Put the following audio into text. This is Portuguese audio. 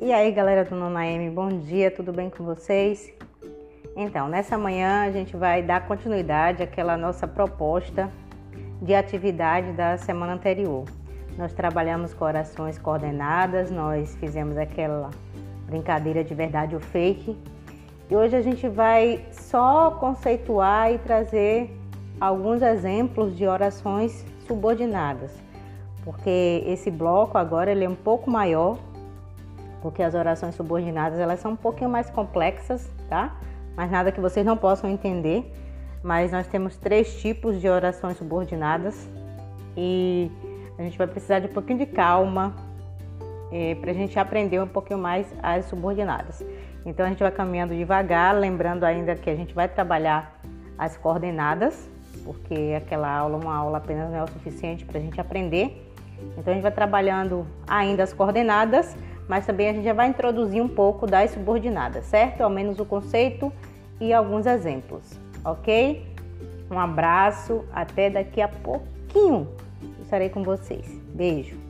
E aí, galera do Nonaem, bom dia, tudo bem com vocês? Então, nessa manhã a gente vai dar continuidade àquela nossa proposta de atividade da semana anterior. Nós trabalhamos com orações coordenadas, nós fizemos aquela brincadeira de verdade ou fake. E hoje a gente vai só conceituar e trazer alguns exemplos de orações subordinadas, porque esse bloco agora ele é um pouco maior porque as orações subordinadas elas são um pouquinho mais complexas, tá? Mas nada que vocês não possam entender. Mas nós temos três tipos de orações subordinadas e a gente vai precisar de um pouquinho de calma é, para a gente aprender um pouquinho mais as subordinadas. Então a gente vai caminhando devagar, lembrando ainda que a gente vai trabalhar as coordenadas, porque aquela aula, uma aula apenas não é o suficiente para a gente aprender. Então a gente vai trabalhando ainda as coordenadas mas também a gente já vai introduzir um pouco das subordinadas, certo? Ao menos o conceito e alguns exemplos, ok? Um abraço, até daqui a pouquinho estarei com vocês. Beijo!